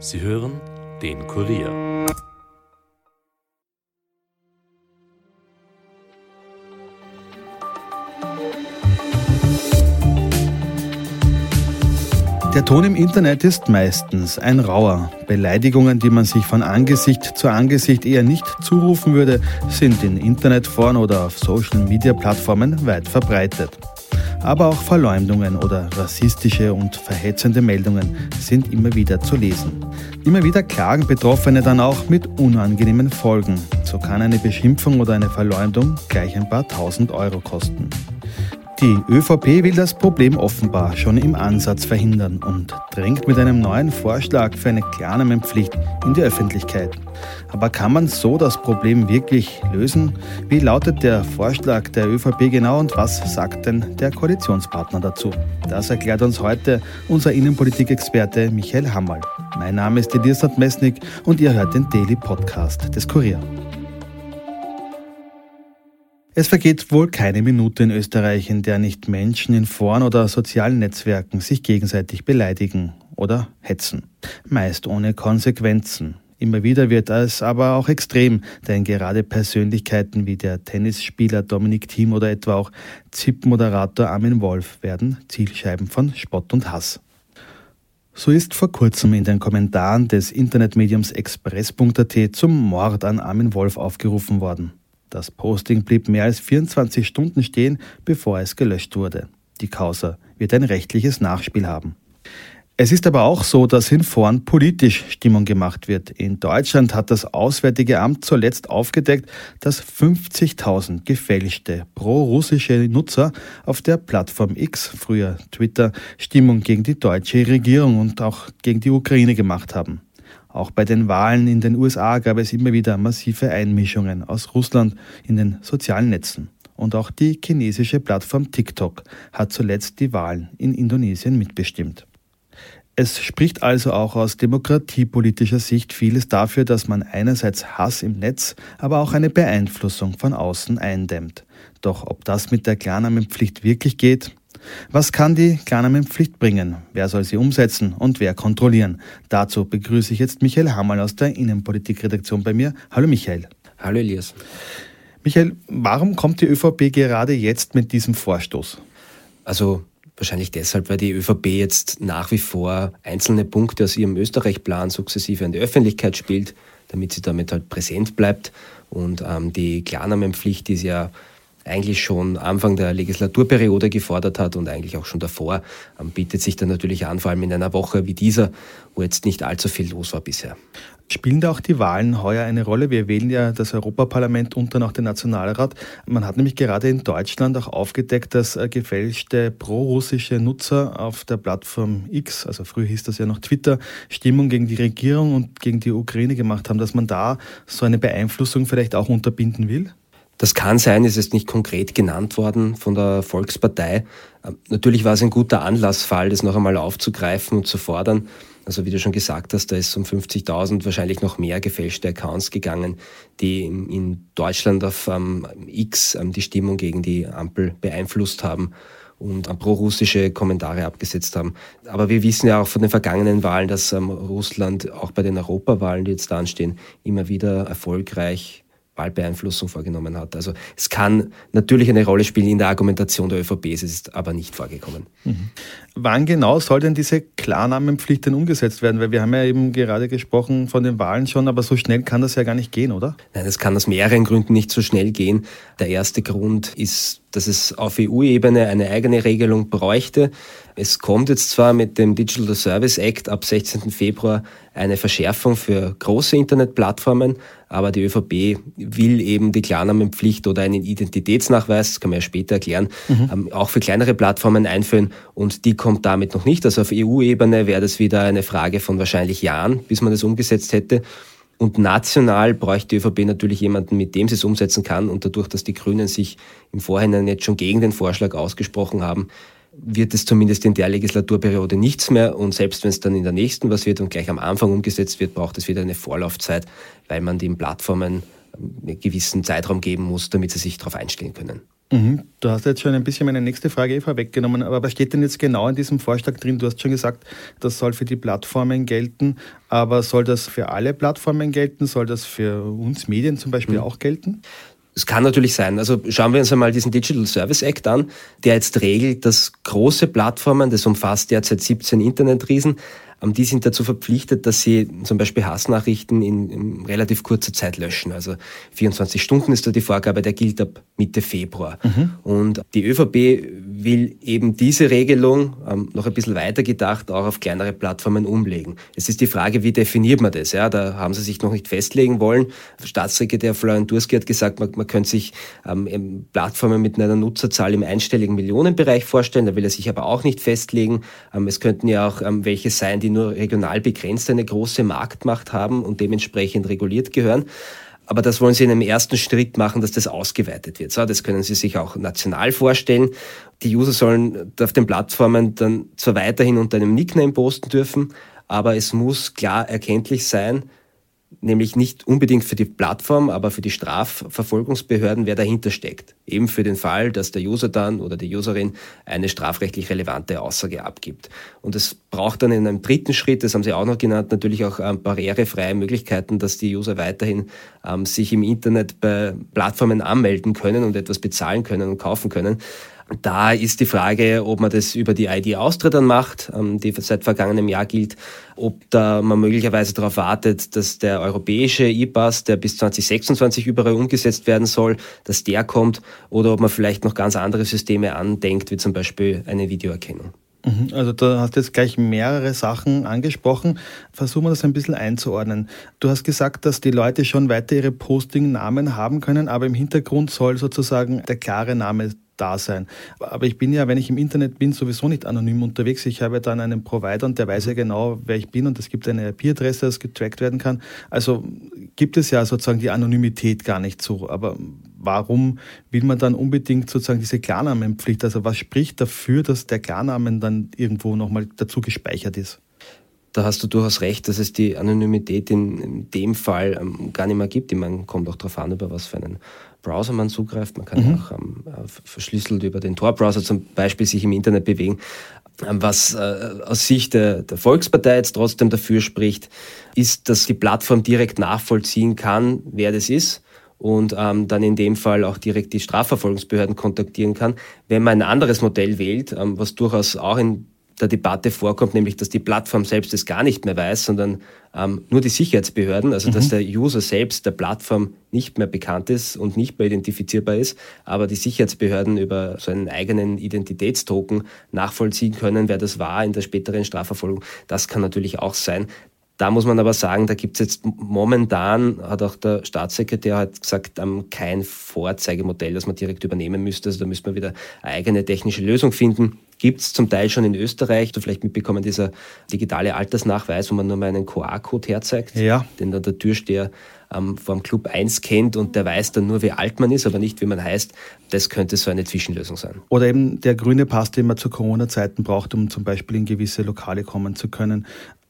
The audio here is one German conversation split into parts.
Sie hören den Kurier. Der Ton im Internet ist meistens ein rauer. Beleidigungen, die man sich von Angesicht zu Angesicht eher nicht zurufen würde, sind in Internetforen oder auf Social-Media-Plattformen weit verbreitet. Aber auch Verleumdungen oder rassistische und verhetzende Meldungen sind immer wieder zu lesen. Immer wieder klagen Betroffene dann auch mit unangenehmen Folgen. So kann eine Beschimpfung oder eine Verleumdung gleich ein paar tausend Euro kosten. Die ÖVP will das Problem offenbar schon im Ansatz verhindern und drängt mit einem neuen Vorschlag für eine Klarnamenpflicht in die Öffentlichkeit. Aber kann man so das Problem wirklich lösen? Wie lautet der Vorschlag der ÖVP genau und was sagt denn der Koalitionspartner dazu? Das erklärt uns heute unser Innenpolitikexperte Michael Hammerl. Mein Name ist Elisabeth Mesnik und ihr hört den Daily Podcast des Kurier. Es vergeht wohl keine Minute in Österreich, in der nicht Menschen in Foren oder sozialen Netzwerken sich gegenseitig beleidigen oder hetzen. Meist ohne Konsequenzen. Immer wieder wird es aber auch extrem, denn gerade Persönlichkeiten wie der Tennisspieler Dominik Thiem oder etwa auch ZIP-Moderator Armin Wolf werden Zielscheiben von Spott und Hass. So ist vor kurzem in den Kommentaren des Internetmediums express.at zum Mord an Armin Wolf aufgerufen worden. Das Posting blieb mehr als 24 Stunden stehen, bevor es gelöscht wurde. Die Causa wird ein rechtliches Nachspiel haben. Es ist aber auch so, dass in Foren politisch Stimmung gemacht wird. In Deutschland hat das Auswärtige Amt zuletzt aufgedeckt, dass 50.000 gefälschte pro-russische Nutzer auf der Plattform X, früher Twitter, Stimmung gegen die deutsche Regierung und auch gegen die Ukraine gemacht haben. Auch bei den Wahlen in den USA gab es immer wieder massive Einmischungen aus Russland in den sozialen Netzen. Und auch die chinesische Plattform TikTok hat zuletzt die Wahlen in Indonesien mitbestimmt. Es spricht also auch aus demokratiepolitischer Sicht vieles dafür, dass man einerseits Hass im Netz, aber auch eine Beeinflussung von außen eindämmt. Doch ob das mit der Klarnamenpflicht wirklich geht, was kann die Klarnamenpflicht bringen? Wer soll sie umsetzen und wer kontrollieren? Dazu begrüße ich jetzt Michael Hammerl aus der Innenpolitikredaktion bei mir. Hallo Michael. Hallo Elias. Michael, warum kommt die ÖVP gerade jetzt mit diesem Vorstoß? Also wahrscheinlich deshalb, weil die ÖVP jetzt nach wie vor einzelne Punkte aus ihrem Österreich-Plan sukzessive an die Öffentlichkeit spielt, damit sie damit halt präsent bleibt. Und ähm, die Klarnamenpflicht ist ja eigentlich schon Anfang der Legislaturperiode gefordert hat und eigentlich auch schon davor, ähm, bietet sich dann natürlich an, vor allem in einer Woche wie dieser, wo jetzt nicht allzu viel los war bisher. Spielen da auch die Wahlen heuer eine Rolle? Wir wählen ja das Europaparlament und dann auch den Nationalrat. Man hat nämlich gerade in Deutschland auch aufgedeckt, dass äh, gefälschte pro-russische Nutzer auf der Plattform X, also früher hieß das ja noch Twitter, Stimmung gegen die Regierung und gegen die Ukraine gemacht haben, dass man da so eine Beeinflussung vielleicht auch unterbinden will? Das kann sein, es ist nicht konkret genannt worden von der Volkspartei. Ähm, natürlich war es ein guter Anlassfall, das noch einmal aufzugreifen und zu fordern. Also wie du schon gesagt hast, da ist um 50.000 wahrscheinlich noch mehr gefälschte Accounts gegangen, die in Deutschland auf ähm, X ähm, die Stimmung gegen die Ampel beeinflusst haben und ähm, pro-russische Kommentare abgesetzt haben. Aber wir wissen ja auch von den vergangenen Wahlen, dass ähm, Russland auch bei den Europawahlen, die jetzt da anstehen, immer wieder erfolgreich Wahlbeeinflussung vorgenommen hat. Also es kann natürlich eine Rolle spielen in der Argumentation der ÖVP, es ist aber nicht vorgekommen. Mhm. Wann genau soll denn diese Klarnamenpflicht denn umgesetzt werden? Weil wir haben ja eben gerade gesprochen von den Wahlen schon, aber so schnell kann das ja gar nicht gehen, oder? Nein, es kann aus mehreren Gründen nicht so schnell gehen. Der erste Grund ist, dass es auf EU-Ebene eine eigene Regelung bräuchte. Es kommt jetzt zwar mit dem Digital Service Act ab 16. Februar eine Verschärfung für große Internetplattformen, aber die ÖVP will eben die Klarnamenpflicht oder einen Identitätsnachweis, das kann man ja später erklären, mhm. Ähm, auch für kleinere Plattformen einführen und die kommt damit noch nicht. Also auf EU-Ebene wäre das wieder eine Frage von wahrscheinlich Jahren, bis man das umgesetzt hätte. Und national bräuchte die ÖVP natürlich jemanden, mit dem sie es umsetzen kann. Und dadurch, dass die Grünen sich im Vorhinein jetzt schon gegen den Vorschlag ausgesprochen haben, wird es zumindest in der Legislaturperiode nichts mehr. Und selbst wenn es dann in der nächsten was wird und gleich am Anfang umgesetzt wird, braucht es wieder eine Vorlaufzeit, weil man den Plattformen einen gewissen Zeitraum geben muss, damit sie sich darauf einstellen können. Mhm. Du hast jetzt schon ein bisschen meine nächste Frage eh vorweggenommen, aber was steht denn jetzt genau in diesem Vorschlag drin? Du hast schon gesagt, das soll für die Plattformen gelten, aber soll das für alle Plattformen gelten? Soll das für uns Medien zum Beispiel mhm. auch gelten? Es kann natürlich sein. Also schauen wir uns einmal diesen Digital Service Act an, der jetzt regelt, dass große Plattformen, das umfasst derzeit 17 Internetriesen, die sind dazu verpflichtet, dass sie zum Beispiel Hassnachrichten in, in, relativ kurzer Zeit löschen. Also 24 Stunden ist da die Vorgabe, der gilt ab Mitte Februar. Mhm. Und die ÖVP will eben diese Regelung ähm, noch ein bisschen weiter gedacht auch auf kleinere Plattformen umlegen. Es ist die Frage, wie definiert man das? Ja, da haben sie sich noch nicht festlegen wollen. Staatssekretär Florian Durski hat gesagt, man, man könnte sich ähm, Plattformen mit einer Nutzerzahl im einstelligen Millionenbereich vorstellen. Da will er sich aber auch nicht festlegen. Ähm, es könnten ja auch ähm, welche sein, die die nur regional begrenzt eine große Marktmacht haben und dementsprechend reguliert gehören. Aber das wollen Sie in einem ersten Schritt machen, dass das ausgeweitet wird. So, das können Sie sich auch national vorstellen. Die User sollen auf den Plattformen dann zwar weiterhin unter einem Nickname posten dürfen, aber es muss klar erkenntlich sein, nämlich nicht unbedingt für die Plattform, aber für die Strafverfolgungsbehörden, wer dahinter steckt. Eben für den Fall, dass der User dann oder die Userin eine strafrechtlich relevante Aussage abgibt. Und es braucht dann in einem dritten Schritt, das haben Sie auch noch genannt, natürlich auch ähm, barrierefreie Möglichkeiten, dass die User weiterhin ähm, sich im Internet bei Plattformen anmelden können und etwas bezahlen können und kaufen können. Da ist die Frage, ob man das über die ID Austria dann macht, ähm, die seit vergangenem Jahr gilt, ob da man möglicherweise darauf wartet, dass der europäische E-Pass, der bis 2026 überall umgesetzt werden soll, dass der kommt, oder ob man vielleicht noch ganz andere Systeme andenkt, wie zum Beispiel eine Videoerkennung. Mhm, also da hast du jetzt gleich mehrere Sachen angesprochen. Versuchen wir das ein bisschen einzuordnen. Du hast gesagt, dass die Leute schon weiter ihre Posting-Namen haben können, aber im Hintergrund soll sozusagen der klare Name da sein. Aber ich bin ja, wenn ich im Internet bin, sowieso nicht anonym unterwegs. Ich habe dann einen Provider und der weiß ja genau, wer ich bin und es gibt eine IP-Adresse, das getrackt werden kann. Also gibt es ja sozusagen die Anonymität gar nicht so. Aber warum will man dann unbedingt sozusagen diese Klarnamenpflicht? Also was spricht dafür, dass der Klarnamen dann irgendwo nochmal dazu gespeichert ist? da hast du durchaus recht, dass es die Anonymität in, in dem Fall ähm, gar nicht mehr gibt. Man kommt auch darauf an, über was für einen Browser man zugreift. Man kann mhm. auch ähm, verschlüsselt über den Tor-Browser zum Beispiel sich im Internet bewegen. Ähm, was äh, aus Sicht der, der Volkspartei jetzt trotzdem dafür spricht, ist, dass die Plattform direkt nachvollziehen kann, wer das ist und ähm, dann in dem Fall auch direkt die Strafverfolgungsbehörden kontaktieren kann. Wenn man ein anderes Modell wählt, ähm, was durchaus auch in der Debatte vorkommt, nämlich dass die Plattform selbst es gar nicht mehr weiß, sondern ähm, nur die Sicherheitsbehörden, also mhm. dass der User selbst der Plattform nicht mehr bekannt ist und nicht mehr identifizierbar ist, aber die Sicherheitsbehörden über so einen eigenen Identitätstoken nachvollziehen können, wer das war in der späteren Strafverfolgung. Das kann natürlich auch sein. Da muss man aber sagen, da gibt es jetzt momentan, hat auch der Staatssekretär hat gesagt, kein Vorzeigemodell, das man direkt übernehmen müsste. Also da müsste man wieder eine eigene technische Lösung finden. Gibt es zum Teil schon in Österreich, du vielleicht mitbekommen, dieser digitale Altersnachweis, wo man nur mal einen QR-Code herzeigt, ja. den dann der Türsteher ähm, vom Club 1 kennt und der weiß dann nur, wie alt man ist, aber nicht, wie man heißt. Das könnte so eine Zwischenlösung sein. Oder eben der grüne Pass, den man zu Corona-Zeiten braucht, um zum Beispiel in gewisse Lokale kommen zu können.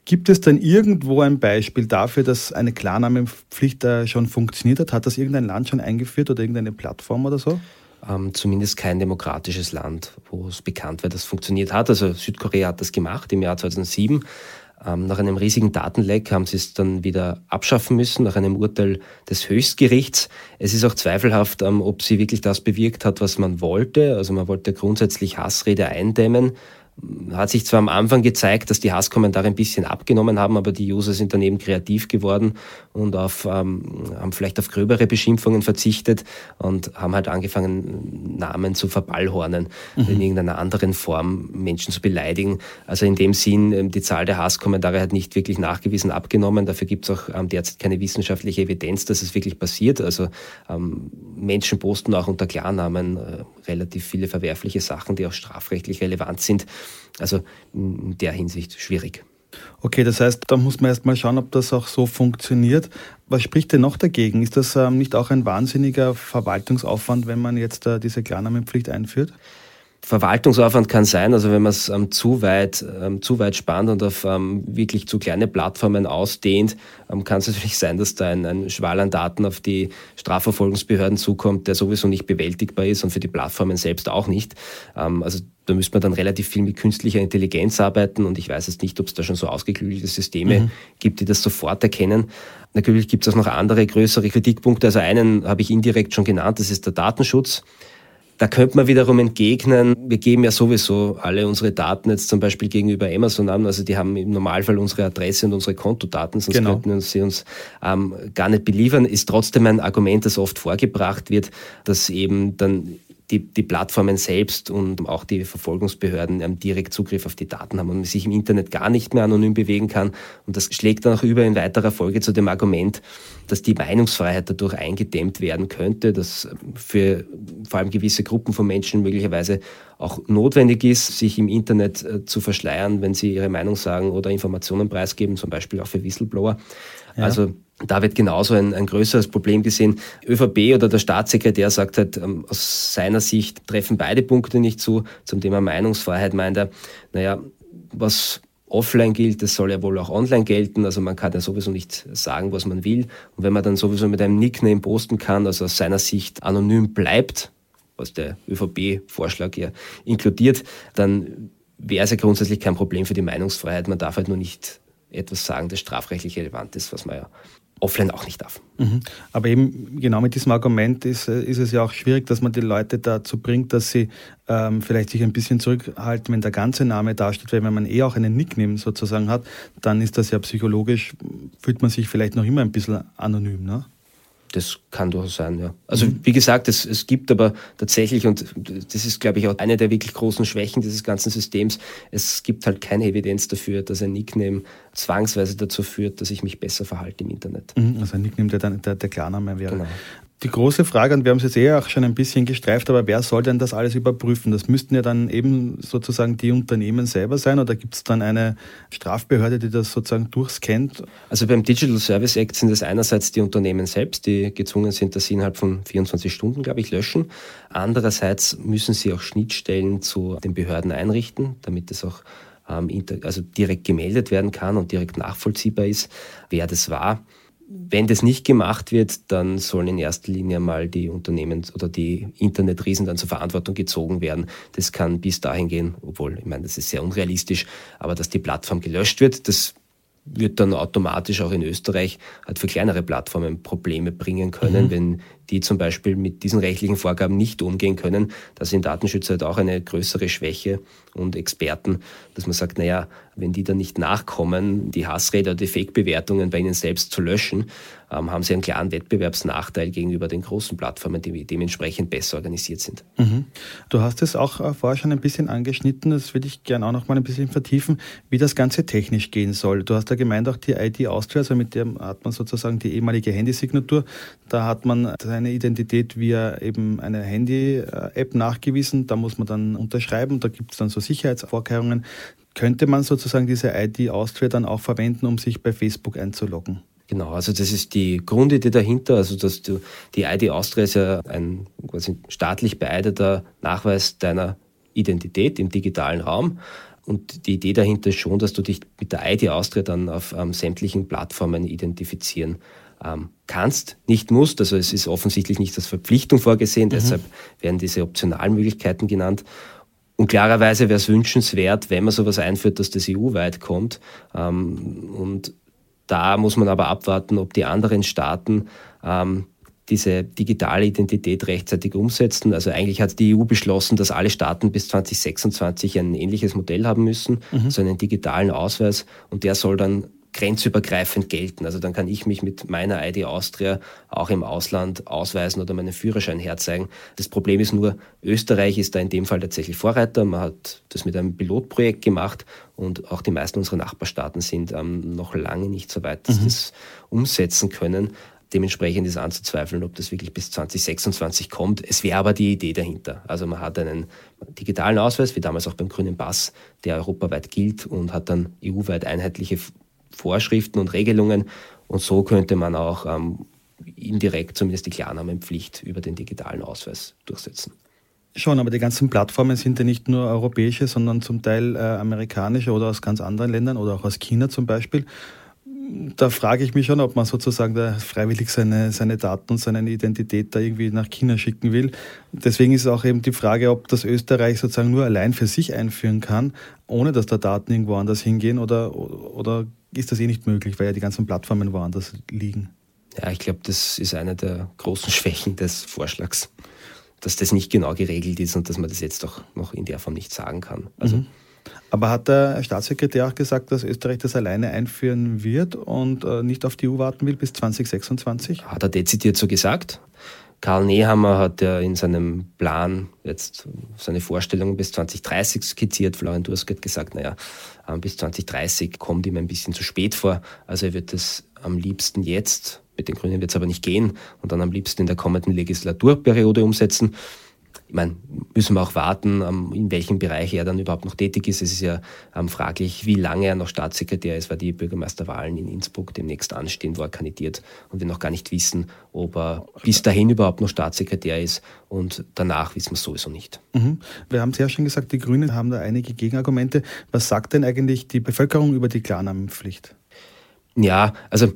Gibt es denn irgendwo ein Beispiel dafür, dass eine Klarnamenpflicht schon funktioniert hat? Hat das irgendein Land schon eingeführt oder irgendeine Plattform oder so? Ähm, zumindest kein demokratisches Land, wo es bekannt wird, dass es funktioniert hat. Also Südkorea hat das gemacht im Jahr 2007. Ähm, nach einem riesigen Datenleck haben sie es dann wieder abschaffen müssen, nach einem Urteil des Höchstgerichts. Es ist auch zweifelhaft, ähm, ob sie wirklich das bewirkt hat, was man wollte. Also man wollte grundsätzlich Hassrede eindämmen hat sich zwar am Anfang gezeigt, dass die Hasskommentare ein bisschen abgenommen haben, aber die User sind daneben kreativ geworden und auf, ähm, haben vielleicht auf gröbere Beschimpfungen verzichtet und haben halt angefangen, Namen zu verballhornen, mhm. in irgendeiner anderen Form Menschen zu beleidigen. Also in dem Sinn, ähm, die Zahl der Hasskommentare hat nicht wirklich nachgewiesen abgenommen. Dafür gibt es auch ähm, derzeit keine wissenschaftliche Evidenz, dass es wirklich passiert. Also ähm, Menschen posten auch unter Klarnamen äh, relativ viele verwerfliche Sachen, die auch strafrechtlich relevant sind. Also in der Hinsicht schwierig. Okay, das heißt, da muss man erst mal schauen, ob das auch so funktioniert. Was spricht denn noch dagegen? Ist das ähm, nicht auch ein wahnsinniger Verwaltungsaufwand, wenn man jetzt äh, diese Klarnamenpflicht einführt? Verwaltungsaufwand kann sein, also wenn man es ähm, zu weit ähm, zu weit spannt und auf ähm, wirklich zu kleine Plattformen ausdehnt, ähm, kann es natürlich sein, dass da ein, ein Schwall an Daten auf die Strafverfolgungsbehörden zukommt, der sowieso nicht bewältigbar ist und für die Plattformen selbst auch nicht. Ähm, also da müsste man dann relativ viel mit künstlicher Intelligenz arbeiten und ich weiß jetzt nicht, ob es da schon so ausgeklügelte Systeme mhm. gibt, die das sofort erkennen. Natürlich gibt es auch noch andere größere Kritikpunkte. Also einen habe ich indirekt schon genannt, das ist der Datenschutz. Da könnte man wiederum entgegnen, wir geben ja sowieso alle unsere Daten jetzt zum Beispiel gegenüber Amazon an. Also die haben im Normalfall unsere Adresse und unsere Kontodaten, sonst genau. könnten sie uns ähm, gar nicht beliefern. Ist trotzdem ein Argument, das oft vorgebracht wird, dass eben dann die, die Plattformen selbst und auch die Verfolgungsbehörden ähm, direkt Zugriff auf die Daten haben und man sich im Internet gar nicht mehr anonym bewegen kann. Und das schlägt dann auch über in weiterer Folge zu dem Argument, dass die Meinungsfreiheit dadurch eingedämmt werden könnte, dass für vor allem gewisse Gruppen von Menschen möglicherweise auch notwendig ist, sich im Internet äh, zu verschleiern, wenn sie ihre Meinung sagen oder Informationen preisgeben, zum Beispiel auch für Whistleblower. Ja. Also da wird genauso ein, ein größeres Problem gesehen. ÖVP oder der Staatssekretär sagt halt, ähm, aus seiner Sicht treffen beide Punkte nicht zu. Zum Thema Meinungsfreiheit meint er, naja, was offline gilt, das soll ja wohl auch online gelten. Also man kann ja sowieso nicht sagen, was man will. Und wenn man dann sowieso mit einem Nickname posten kann, also aus seiner Sicht anonym bleibt, was der ÖVP-Vorschlag ja inkludiert, dann wäre es ja grundsätzlich kein Problem für die Meinungsfreiheit. Man darf halt nur nicht etwas sagen, das strafrechtlich relevant ist, was man ja offline auch nicht darf. Mhm. Aber eben genau mit diesem Argument ist, äh, ist es ja auch schwierig, dass man die Leute dazu bringt, dass sie ähm, vielleicht sich ein bisschen zurückhalten, wenn der ganze Name dasteht, weil wenn man eh auch einen Nickname sozusagen hat, dann ist das ja psychologisch, fühlt man sich vielleicht noch immer ein bisschen anonym. Ne? Das kann durchaus sein, ja. Also mhm. wie gesagt, es, es gibt aber tatsächlich, und das ist, glaube ich, auch eine der wirklich großen Schwächen dieses ganzen Systems, es gibt halt keine Evidenz dafür, dass ein Nickname zwangsweise dazu führt, dass ich mich besser verhalte im Internet. Mhm, also ein Nickname, der dann der, der Klarname wäre. Genau. Die große Frage, und wir haben es jetzt eh auch schon ein bisschen gestreift, aber wer soll denn das alles überprüfen? Das müssten ja dann eben sozusagen die Unternehmen selber sein oder gibt es dann eine Strafbehörde, die das sozusagen durchscannt? Also beim Digital Service Act sind es einerseits die Unternehmen selbst, die gezwungen sind, dass sie innerhalb von 24 Stunden, glaube ich, löschen. Andererseits müssen sie auch Schnittstellen zu den Behörden einrichten, damit es auch ähm, also direkt gemeldet werden kann und direkt nachvollziehbar ist, wer das war. Wenn das nicht gemacht wird, dann sollen in erster Linie mal die Unternehmen oder die Internetriesen dann zur Verantwortung gezogen werden. Das kann bis dahin gehen, obwohl, ich meine, das ist sehr unrealistisch, aber dass die Plattform gelöscht wird, das wird dann automatisch auch in Österreich halt für kleinere Plattformen Probleme bringen können, mhm. wenn die zum Beispiel mit diesen rechtlichen Vorgaben nicht umgehen können. Das sind Datenschützer halt auch eine größere Schwäche und Experten, dass man sagt, naja, wenn die dann nicht nachkommen, die Hassräder, die Fake-Bewertungen bei ihnen selbst zu löschen, ähm, haben sie einen klaren Wettbewerbsnachteil gegenüber den großen Plattformen, die dementsprechend besser organisiert sind. Mhm. Du hast es auch äh, vorher schon ein bisschen angeschnitten, das würde ich gerne auch noch mal ein bisschen vertiefen, wie das Ganze technisch gehen soll. Du hast ja gemeint, auch die ID Austria, also mit der hat man sozusagen die ehemalige Handysignatur, da hat man seine Identität via eben eine Handy-App nachgewiesen, da muss man dann unterschreiben, da gibt es dann so Sicherheitsvorkehrungen. Könnte man sozusagen diese ID Austria dann auch verwenden, um sich bei Facebook einzuloggen? Genau, also das ist die Grundidee dahinter, also dass du die ID Austria ist ja ein quasi staatlich beeideter Nachweis deiner Identität im digitalen Raum. Und die Idee dahinter ist schon, dass du dich mit der ID Austria dann auf ähm, sämtlichen Plattformen identifizieren ähm, kannst, nicht musst. Also es ist offensichtlich nicht als Verpflichtung vorgesehen, mhm. deshalb werden diese Optionalmöglichkeiten genannt. Und klarerweise wäre es wünschenswert, wenn man sowas einführt, dass das EU-weit kommt. Ähm, und da muss man aber abwarten, ob die anderen Staaten ähm, diese digitale Identität rechtzeitig umsetzen. Also eigentlich hat die EU beschlossen, dass alle Staaten bis 2026 ein ähnliches Modell haben müssen, mhm. so einen digitalen Ausweis. Und der soll dann grenzübergreifend gelten. Also dann kann ich mich mit meiner ID Austria auch im Ausland ausweisen oder meinen Führerschein herzeigen. Das Problem ist nur, Österreich ist da in dem Fall tatsächlich Vorreiter. Man hat das mit einem Pilotprojekt gemacht und auch die meisten unserer Nachbarstaaten sind ähm, noch lange nicht so weit, dass mhm. das umsetzen können. Dementsprechend ist anzuzweifeln, ob das wirklich bis 2026 kommt. Es wäre aber die Idee dahinter. Also man hat einen digitalen Ausweis, wie damals auch beim grünen Pass, der europaweit gilt und hat dann EU-weit einheitliche Vorschriften und Regelungen. Und so könnte man auch ähm, indirekt zumindest die Klarnamenpflicht über den digitalen Ausweis durchsetzen. Schon, aber die ganzen Plattformen sind ja nicht nur europäische, sondern zum Teil äh, amerikanische oder aus ganz anderen Ländern oder auch aus China zum Beispiel. Da frage ich mich schon, ob man sozusagen da freiwillig seine, seine Daten und seine Identität da irgendwie nach China schicken will. Deswegen ist auch eben die Frage, ob das Österreich sozusagen nur allein für sich einführen kann, ohne dass da Daten irgendwo anders hingehen oder, oder ist das eh nicht möglich, weil ja die ganzen Plattformen woanders liegen. Ja, ich glaube, das ist eine der großen Schwächen des Vorschlags, dass das nicht genau geregelt ist und dass man das jetzt auch noch in der Form nicht sagen kann. Also mhm. Aber hat der Staatssekretär auch gesagt, dass Österreich das alleine einführen wird und äh, nicht auf die EU warten will bis 2026? Hat er dezidiert so gesagt. Karl Nehammer hat ja in seinem Plan jetzt seine Vorstellungen bis 2030 skizziert. Florian Dursk hat gesagt, naja, ähm, bis 2030 kommt ihm ein bisschen zu spät vor. Also er wird das am liebsten jetzt, mit den Grünen wird es aber nicht gehen, und dann am liebsten in der kommenden Legislaturperiode umsetzen ich meine, müssen wir auch warten, ähm, in welchem Bereich er dann überhaupt noch tätig ist. Es ist ja ähm, fraglich, wie lange er noch Staatssekretär ist, weil die Bürgermeisterwahlen in Innsbruck demnächst anstehen, wo er kandidiert und wir noch gar nicht wissen, ob er bis dahin überhaupt noch Staatssekretär ist und danach wissen wir es sowieso nicht. Mhm. Wir haben es ja schon gesagt, die Grünen haben da einige Gegenargumente. Was sagt denn eigentlich die Bevölkerung über die Klarnamenpflicht? Ja, also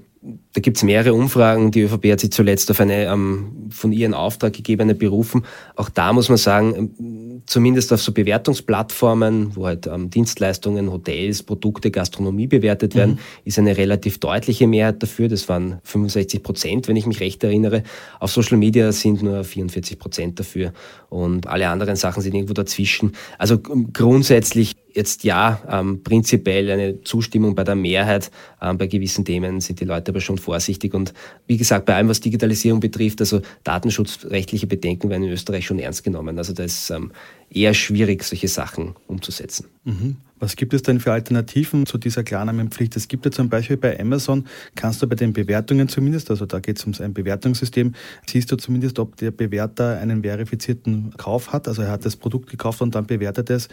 da gibt es mehrere Umfragen. Die ÖVP hat sich zuletzt auf eine ähm, von ihr in Auftrag gegebene berufen. Auch da muss man sagen, ähm, zumindest auf so Bewertungsplattformen, wo halt ähm, Dienstleistungen, Hotels, Produkte, Gastronomie bewertet werden, mhm. ist eine relativ deutliche Mehrheit dafür. Das waren 65 Prozent, wenn ich mich recht erinnere. Auf Social Media sind nur 44 Prozent dafür und alle anderen Sachen sind irgendwo dazwischen. Also grundsätzlich jetzt ja, ähm, prinzipiell eine Zustimmung bei der Mehrheit. Ähm, bei gewissen Themen sind die Leute aber schon vorsichtig. Und wie gesagt, bei allem, was Digitalisierung betrifft, also datenschutzrechtliche Bedenken werden in Österreich schon ernst genommen. Also da ist ähm, eher schwierig, solche Sachen umzusetzen. Mhm. Was gibt es denn für Alternativen zu dieser Klarnamenpflicht? Es gibt ja zum Beispiel bei Amazon, kannst du bei den Bewertungen zumindest, also da geht es um ein Bewertungssystem, siehst du zumindest, ob der Bewerter einen verifizierten Kauf hat, also er hat das Produkt gekauft und dann bewertet es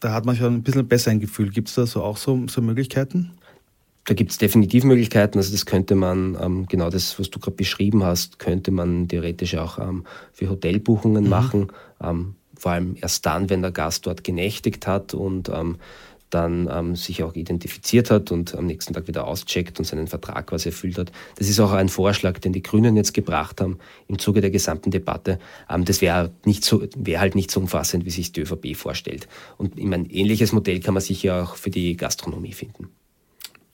da hat man schon ein bisschen besser ein Gefühl. Gibt es da so auch so, so Möglichkeiten? Da gibt es definitiv Möglichkeiten. Also das könnte man, ähm, genau das, was du gerade beschrieben hast, könnte man theoretisch auch ähm, für Hotelbuchungen mhm. machen. Ähm, vor allem erst dann, wenn der Gast dort genächtigt hat und ähm, dann ähm, sich auch identifiziert hat und am nächsten Tag wieder auscheckt und seinen Vertrag quasi erfüllt hat. Das ist auch ein Vorschlag, den die Grünen jetzt gebracht haben im Zuge der gesamten Debatte. Das wäre nicht so, wäre halt nicht so umfassend, wie sich die ÖVP vorstellt. Und in ein ähnliches Modell kann man sicher auch für die Gastronomie finden.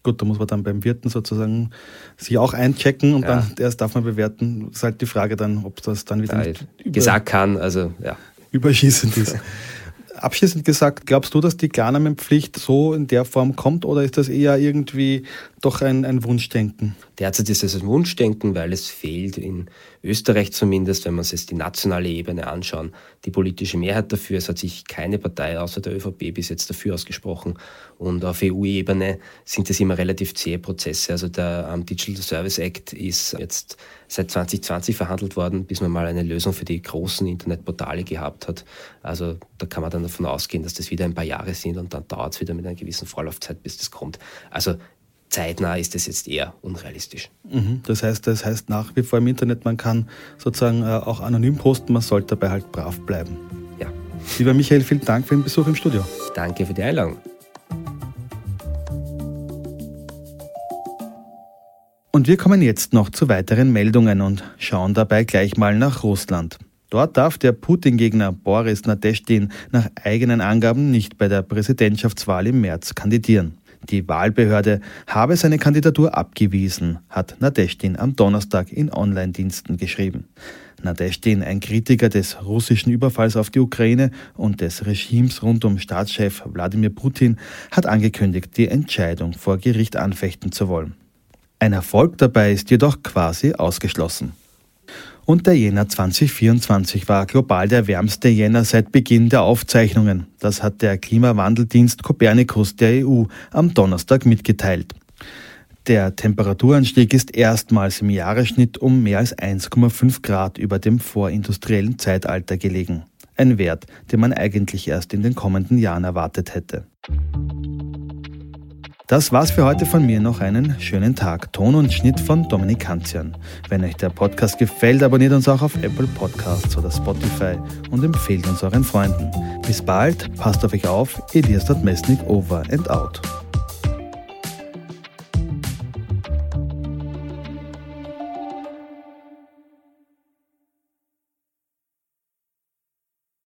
Gut, da muss man dann beim Wirten sozusagen sich auch einchecken und ja. dann erst darf man bewerten. Das ist halt die Frage dann, ob das dann wieder ja, gesagt kann, also ja. Überschießend ist. Abschließend gesagt, glaubst du, dass die Klarnamenpflicht so in der Form kommt oder ist das eher irgendwie doch ein, ein Wunschdenken? Derzeit ist es ein Wunschdenken, weil es fehlt in Österreich zumindest, wenn man sich die nationale Ebene anschauen, die politische Mehrheit dafür. Es hat sich keine Partei außer der ÖVP bis jetzt dafür ausgesprochen. Und auf EU-Ebene sind es immer relativ zähe Prozesse. Also der Digital Service Act ist jetzt seit 2020 verhandelt worden, bis man mal eine Lösung für die großen Internetportale gehabt hat. Also da kann man dann davon ausgehen, dass das wieder ein paar Jahre sind und dann dauert es wieder mit einer gewissen Vorlaufzeit, bis das kommt. Also zeitnah ist es jetzt eher unrealistisch. Mhm. Das heißt, das heißt nach wie vor im Internet, man kann sozusagen äh, auch anonym posten, man sollte dabei halt brav bleiben. Ja. Lieber Michael, vielen Dank für den Besuch im Studio. Danke für die Einladung. Und wir kommen jetzt noch zu weiteren Meldungen und schauen dabei gleich mal nach Russland. Dort darf der Putin-Gegner Boris Nadeshtin nach eigenen Angaben nicht bei der Präsidentschaftswahl im März kandidieren. Die Wahlbehörde habe seine Kandidatur abgewiesen, hat Nadeshtin am Donnerstag in Online-Diensten geschrieben. Nadeshtin, ein Kritiker des russischen Überfalls auf die Ukraine und des Regimes rund um Staatschef Wladimir Putin, hat angekündigt, die Entscheidung vor Gericht anfechten zu wollen. Ein Erfolg dabei ist jedoch quasi ausgeschlossen. Und der Jänner 2024 war global der wärmste Jänner seit Beginn der Aufzeichnungen. Das hat der Klimawandeldienst Copernicus der EU am Donnerstag mitgeteilt. Der Temperaturanstieg ist erstmals im Jahresschnitt um mehr als 1,5 Grad über dem vorindustriellen Zeitalter gelegen. Ein Wert, den man eigentlich erst in den kommenden Jahren erwartet hätte. Das war's für heute von mir. Noch einen schönen Tag. Ton und Schnitt von Dominik Kanzian. Wenn euch der Podcast gefällt, abonniert uns auch auf Apple Podcasts oder Spotify und empfehlt uns euren Freunden. Bis bald, passt auf euch auf. Elias Mesnik over and out.